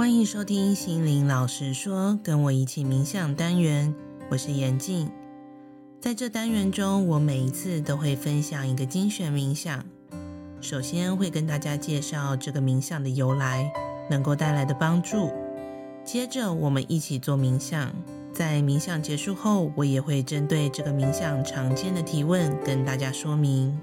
欢迎收听心灵老实说，跟我一起冥想单元，我是严静。在这单元中，我每一次都会分享一个精选冥想。首先会跟大家介绍这个冥想的由来，能够带来的帮助。接着我们一起做冥想。在冥想结束后，我也会针对这个冥想常见的提问跟大家说明。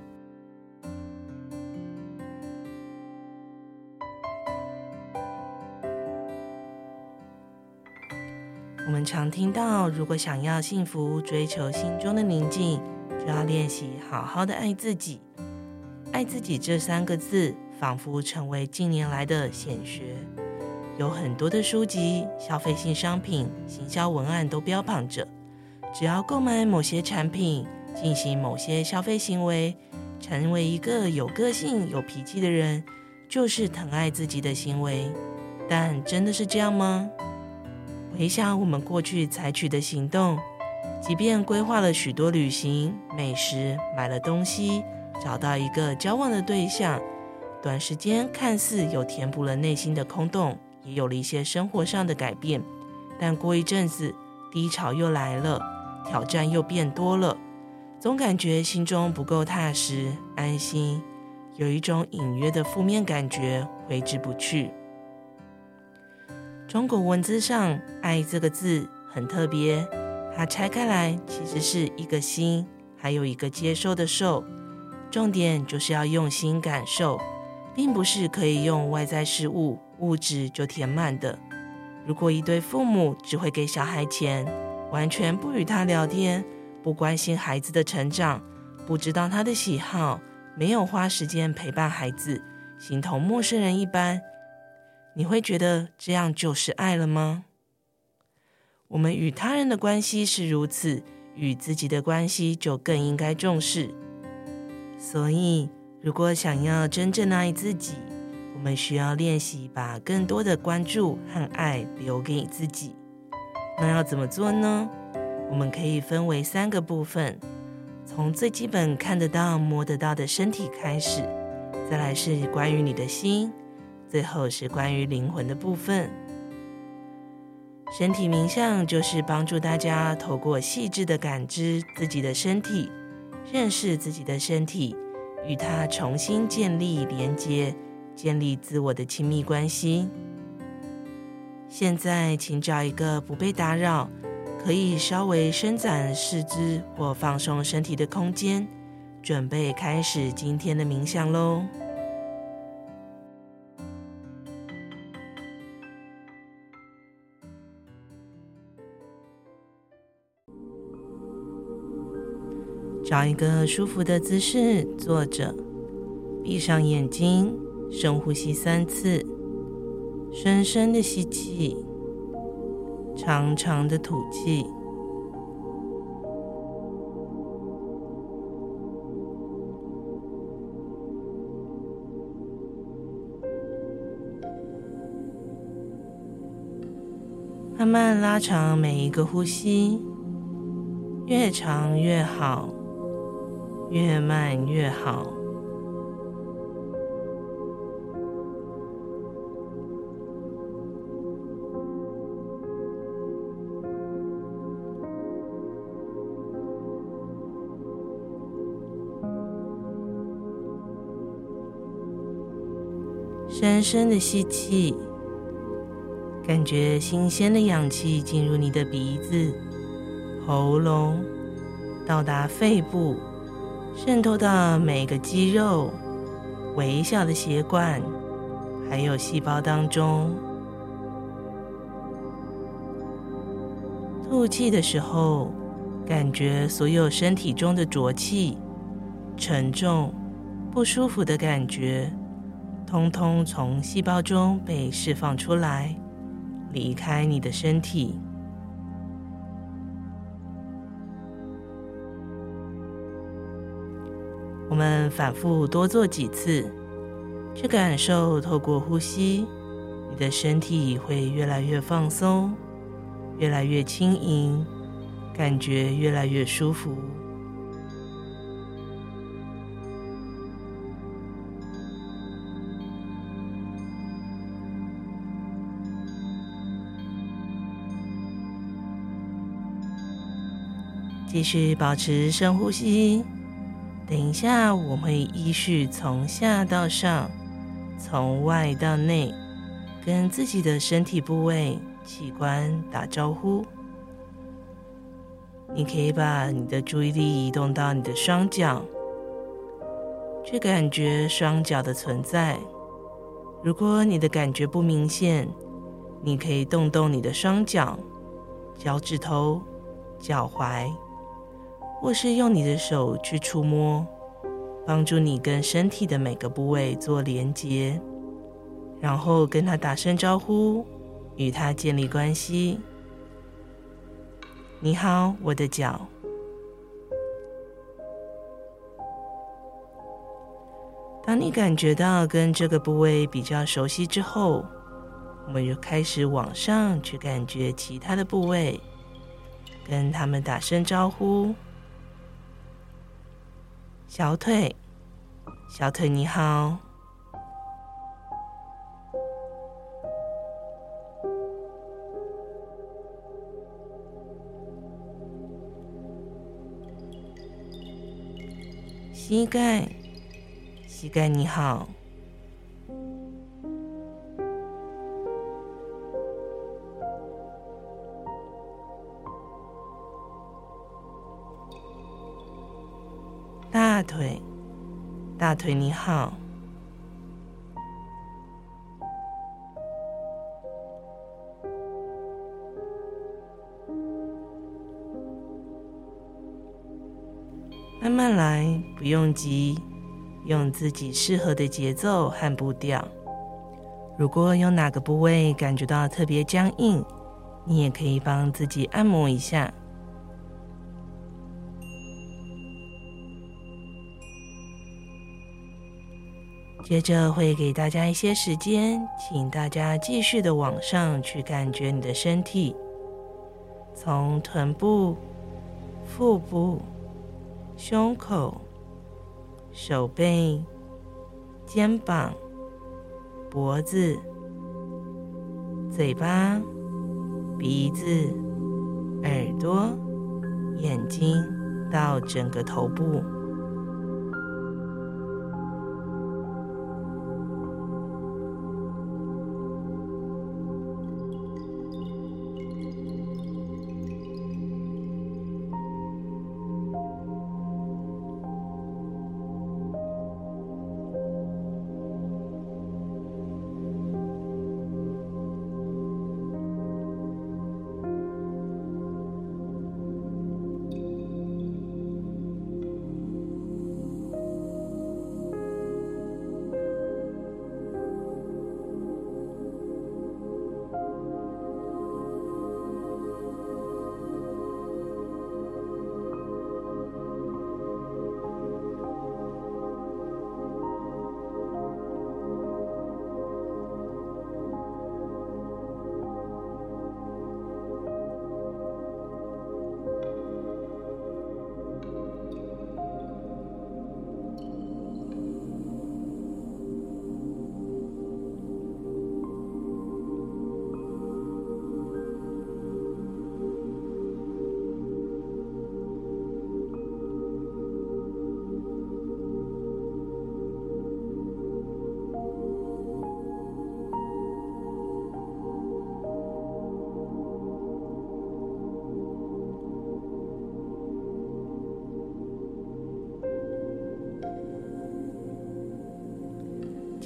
们常听到，如果想要幸福、追求心中的宁静，就要练习好好的爱自己。爱自己这三个字，仿佛成为近年来的显学。有很多的书籍、消费性商品、行销文案都标榜着，只要购买某些产品，进行某些消费行为，成为一个有个性、有脾气的人，就是疼爱自己的行为。但真的是这样吗？回想我们过去采取的行动，即便规划了许多旅行、美食，买了东西，找到一个交往的对象，短时间看似有填补了内心的空洞。也有了一些生活上的改变，但过一阵子低潮又来了，挑战又变多了，总感觉心中不够踏实安心，有一种隐约的负面感觉挥之不去。中国文字上“爱”这个字很特别，它拆开来其实是一个心，还有一个接受的受，重点就是要用心感受，并不是可以用外在事物。物质就填满的。如果一对父母只会给小孩钱，完全不与他聊天，不关心孩子的成长，不知道他的喜好，没有花时间陪伴孩子，形同陌生人一般，你会觉得这样就是爱了吗？我们与他人的关系是如此，与自己的关系就更应该重视。所以，如果想要真正爱自己，我们需要练习把更多的关注和爱留给自己。那要怎么做呢？我们可以分为三个部分，从最基本看得到、摸得到的身体开始，再来是关于你的心，最后是关于灵魂的部分。身体冥想就是帮助大家透过细致的感知自己的身体，认识自己的身体，与它重新建立连接。建立自我的亲密关系。现在，请找一个不被打扰、可以稍微伸展四肢或放松身体的空间，准备开始今天的冥想喽。找一个舒服的姿势坐着，闭上眼睛。深呼吸三次，深深的吸气，长长的吐气。慢慢拉长每一个呼吸，越长越好，越慢越好。深深的吸气，感觉新鲜的氧气进入你的鼻子、喉咙，到达肺部，渗透到每个肌肉、微小的血管，还有细胞当中。吐气的时候，感觉所有身体中的浊气、沉重、不舒服的感觉。通通从细胞中被释放出来，离开你的身体。我们反复多做几次去感受透过呼吸你的身体会越来越放松越来越轻盈感觉越来越舒服。继续保持深呼吸等一下，我会依序从下到上，从外到内，跟自己的身体部位、器官打招呼。你可以把你的注意力移动到你的双脚，去感觉双脚的存在。如果你的感觉不明显，你可以动动你的双脚、脚趾头、脚踝。或是用你的手去触摸，帮助你跟身体的每个部位做连接，然后跟他打声招呼，与他建立关系。你好，我的脚。当你感觉到跟这个部位比较熟悉之后，我们就开始往上去感觉其他的部位，跟他们打声招呼。小腿，小腿你好。膝盖，膝盖你好。大腿你好。慢慢来，不用急，用自己适合的节奏和步调。如果有哪个部位感觉到特别僵硬，你也可以帮自己按摩一下。接着会给大家一些时间，请大家继续的往上去感觉你的身体，从臀部、腹部、胸口、手背、肩膀、脖子、嘴巴、鼻子、耳朵、眼睛，到整个头部。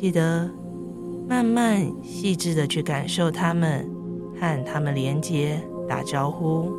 记得慢慢细致的去感受它们，和它们连接，打招呼。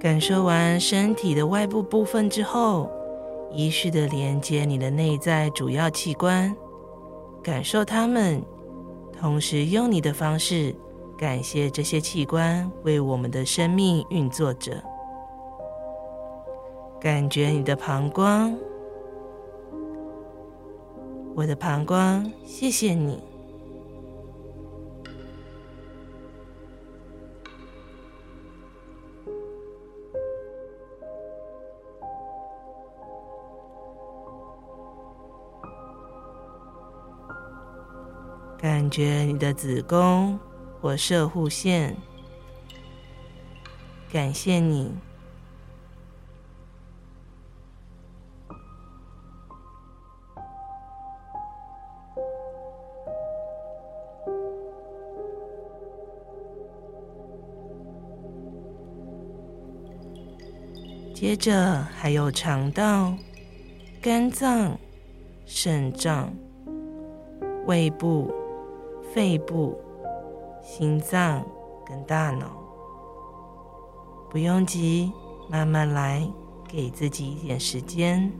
感受完身体的外部部分之后，依序的连接你的内在主要器官，感受它们，同时用你的方式感谢这些器官为我们的生命运作着。感觉你的膀胱，我的膀胱，谢谢你。感觉你的子宫或射护腺，感谢你。接着还有肠道、肝脏、肾脏、胃部。肺部、心脏跟大脑，不用急，慢慢来，给自己一点时间。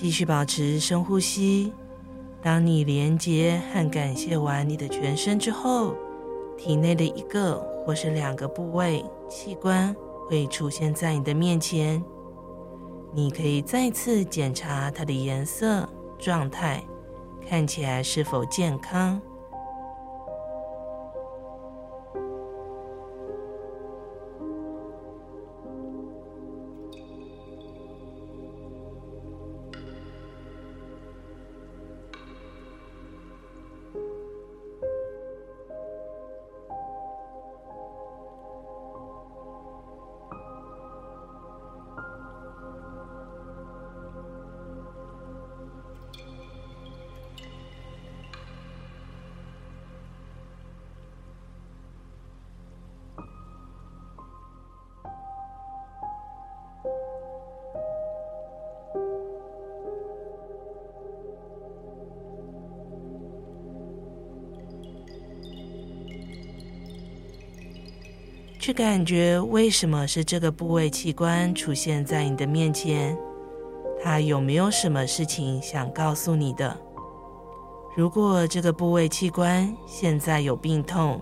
继续保持深呼吸。当你连接和感谢完你的全身之后，体内的一个或是两个部位器官会出现在你的面前。你可以再次检查它的颜色、状态，看起来是否健康。感觉为什么是这个部位器官出现在你的面前，它有没有什么事情想告诉你的？如果这个部位器官现在有病痛，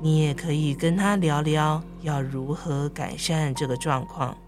你也可以跟他聊聊，要如何改善这个状况。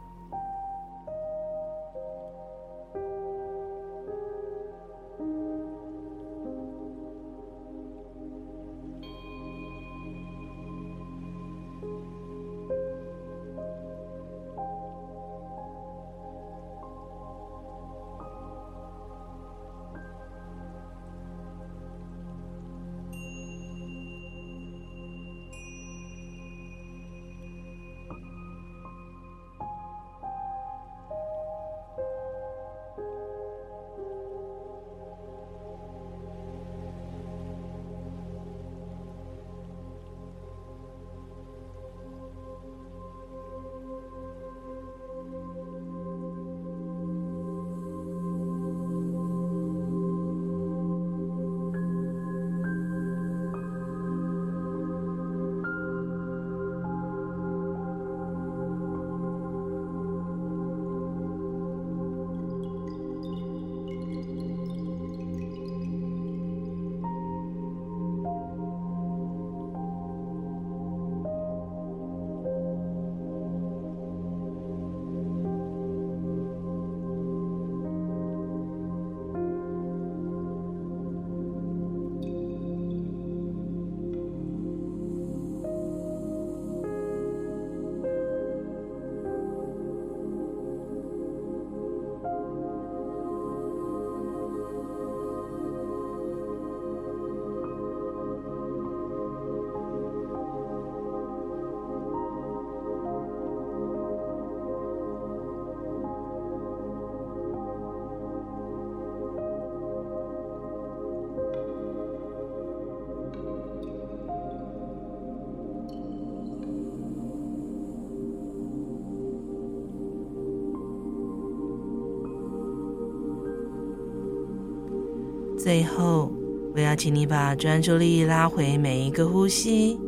最后，我要请你把专注力拉回每一个呼吸，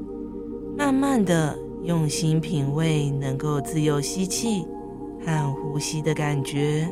慢慢的用心品味能够自由吸气和呼吸的感觉。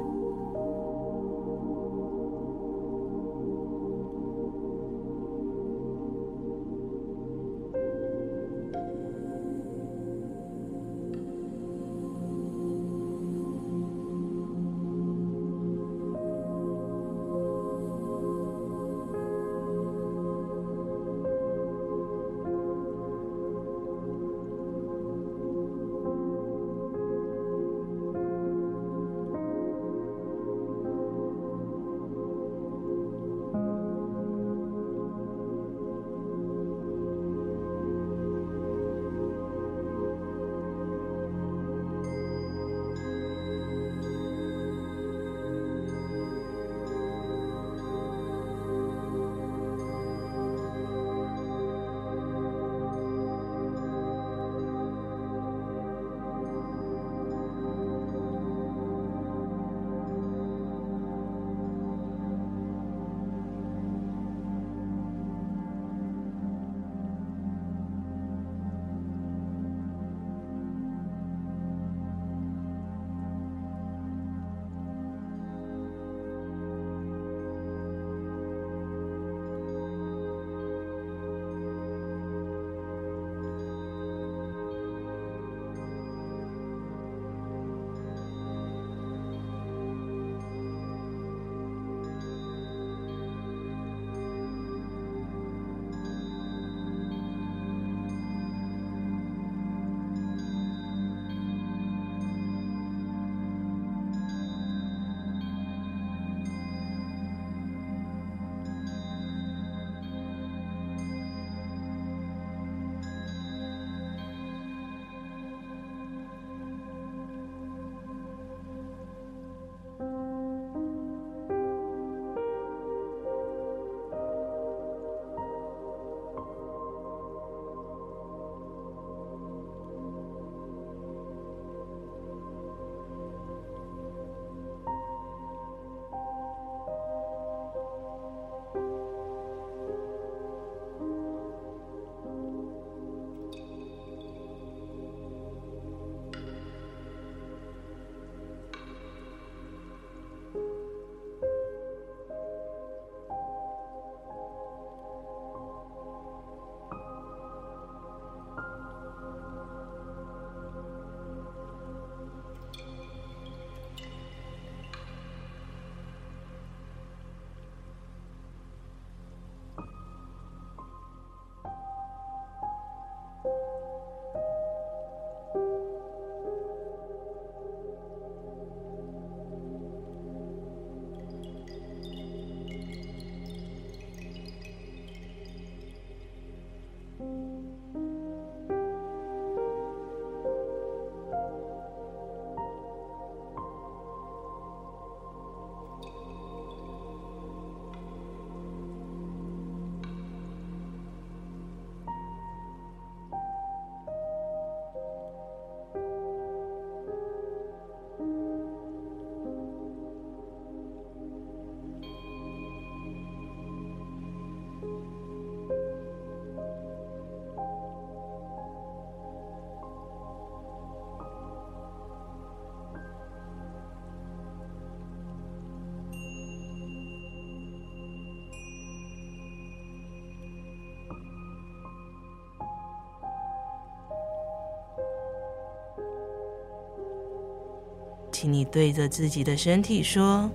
请你对着自己的身体说：“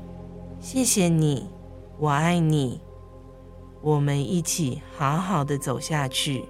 谢谢你，我爱你，我们一起好好的走下去。”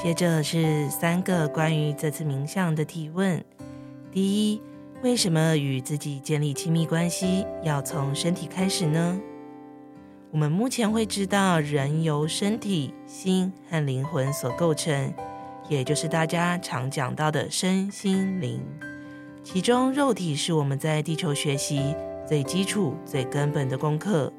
接着是三个关于这次冥想的提问：第一，为什么与自己建立亲密关系要从身体开始呢？我们目前会知道，人由身体、心和灵魂所构成，也就是大家常讲到的身心灵。其中，肉体是我们在地球学习最基础、最根本的功课。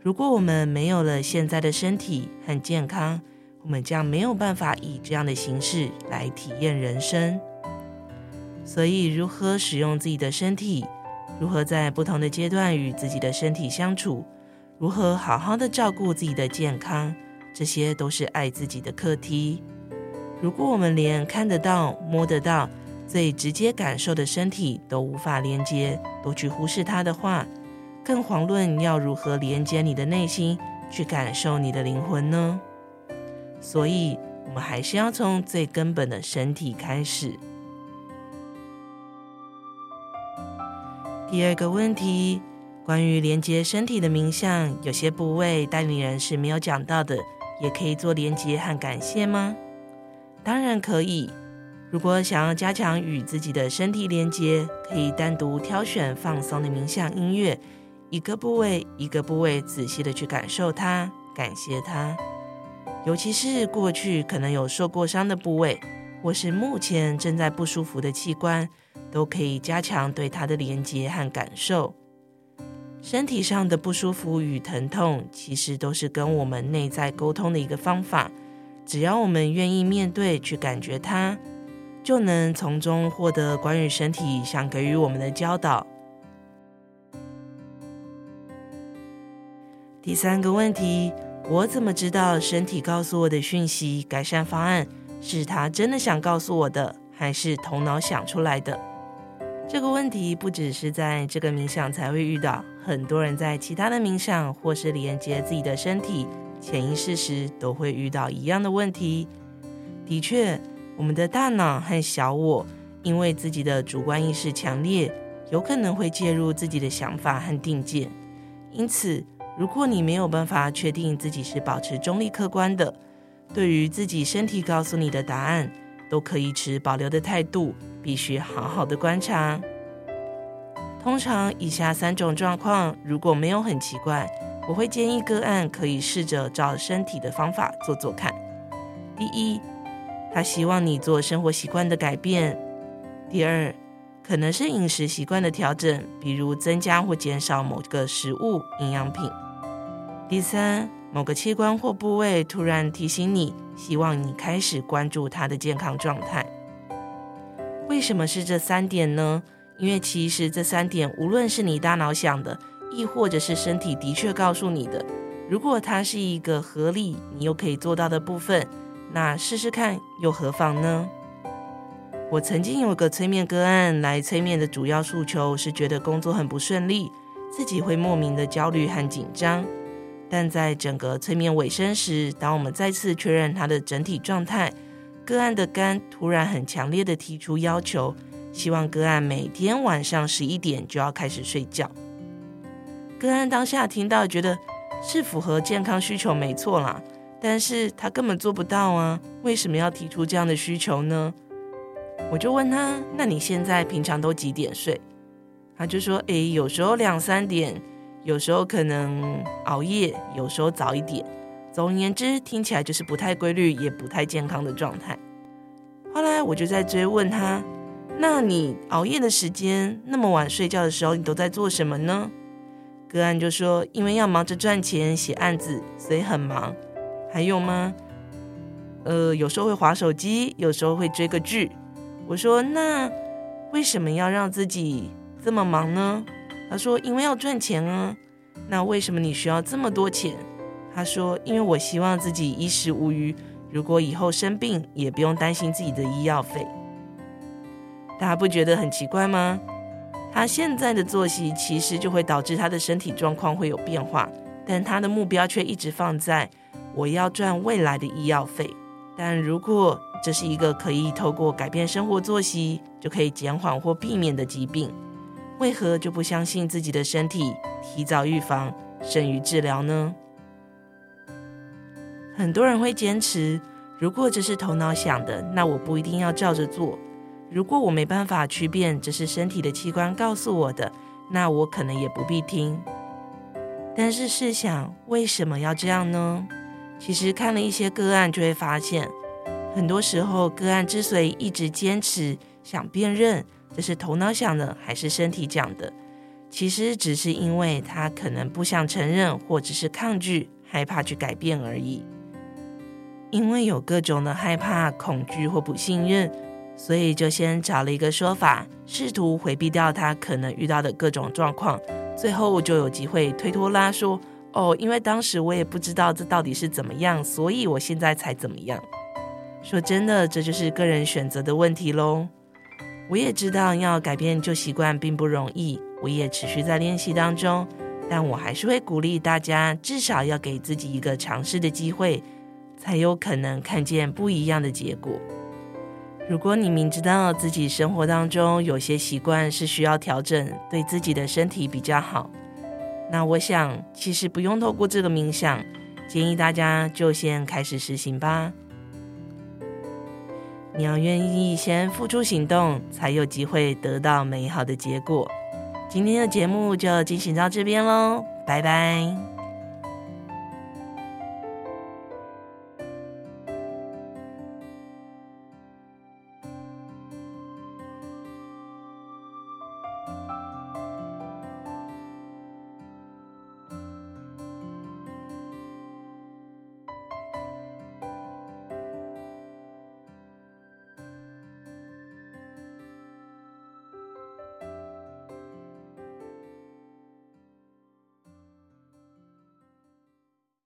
如果我们没有了现在的身体和健康，我们将没有办法以这样的形式来体验人生，所以如何使用自己的身体，如何在不同的阶段与自己的身体相处，如何好好的照顾自己的健康，这些都是爱自己的课题。如果我们连看得到、摸得到、最直接感受的身体都无法连接，都去忽视它的话，更遑论要如何连接你的内心，去感受你的灵魂呢？所以，我们还是要从最根本的身体开始。第二个问题，关于连接身体的冥想，有些部位带领人是没有讲到的，也可以做连接和感谢吗？当然可以。如果想要加强与自己的身体连接，可以单独挑选放松的冥想音乐，一个部位一个部位仔细的去感受它，感谢它。尤其是过去可能有受过伤的部位，或是目前正在不舒服的器官，都可以加强对它的连接和感受。身体上的不舒服与疼痛，其实都是跟我们内在沟通的一个方法。只要我们愿意面对，去感觉它，就能从中获得关于身体想给予我们的教导。第三个问题。我怎么知道身体告诉我的讯息改善方案是他真的想告诉我的，还是头脑想出来的？这个问题不只是在这个冥想才会遇到，很多人在其他的冥想或是连接自己的身体潜意识时都会遇到一样的问题。的确，我们的大脑和小我因为自己的主观意识强烈，有可能会介入自己的想法和定见，因此。如果你没有办法确定自己是保持中立客观的，对于自己身体告诉你的答案，都可以持保留的态度，必须好好的观察。通常以下三种状况，如果没有很奇怪，我会建议个案可以试着照身体的方法做做看。第一，他希望你做生活习惯的改变；第二，可能是饮食习惯的调整，比如增加或减少某个食物、营养品；第三，某个器官或部位突然提醒你，希望你开始关注它的健康状态。为什么是这三点呢？因为其实这三点，无论是你大脑想的，亦或者是身体的确告诉你的，如果它是一个合理，你又可以做到的部分，那试试看又何妨呢？我曾经有个催眠个案来催眠的主要诉求是觉得工作很不顺利，自己会莫名的焦虑和紧张。但在整个催眠尾声时，当我们再次确认他的整体状态，个案的肝突然很强烈的提出要求，希望个案每天晚上十一点就要开始睡觉。个案当下听到，觉得是符合健康需求没错啦，但是他根本做不到啊，为什么要提出这样的需求呢？我就问他，那你现在平常都几点睡？他就说，诶，有时候两三点，有时候可能熬夜，有时候早一点。总而言之，听起来就是不太规律，也不太健康的状态。后来我就在追问他，那你熬夜的时间，那么晚睡觉的时候，你都在做什么呢？个案就说：“因为要忙着赚钱、写案子，所以很忙。还有吗？呃，有时候会划手机，有时候会追个剧。”我说：“那为什么要让自己这么忙呢？”他说：“因为要赚钱啊。”那为什么你需要这么多钱？他说：“因为我希望自己衣食无虞，如果以后生病，也不用担心自己的医药费。”大家不觉得很奇怪吗？他现在的作息其实就会导致他的身体状况会有变化，但他的目标却一直放在我要赚未来的医药费。但如果这是一个可以透过改变生活作息就可以减缓或避免的疾病，为何就不相信自己的身体，提早预防胜于治疗呢？很多人会坚持，如果这是头脑想的，那我不一定要照着做。如果我没办法区辨这是身体的器官告诉我的，那我可能也不必听。但是试想，为什么要这样呢？其实看了一些个案，就会发现，很多时候个案之所以一直坚持想辨认这是头脑想的还是身体讲的，其实只是因为他可能不想承认，或者是抗拒、害怕去改变而已。因为有各种的害怕、恐惧或不信任。所以就先找了一个说法，试图回避掉他可能遇到的各种状况，最后就有机会推脱拉说：“哦，因为当时我也不知道这到底是怎么样，所以我现在才怎么样。”说真的，这就是个人选择的问题喽。我也知道要改变旧习惯并不容易，我也持续在练习当中，但我还是会鼓励大家，至少要给自己一个尝试的机会，才有可能看见不一样的结果。如果你明知道自己生活当中有些习惯是需要调整，对自己的身体比较好，那我想其实不用透过这个冥想，建议大家就先开始实行吧。你要愿意先付出行动，才有机会得到美好的结果。今天的节目就进行到这边喽，拜拜。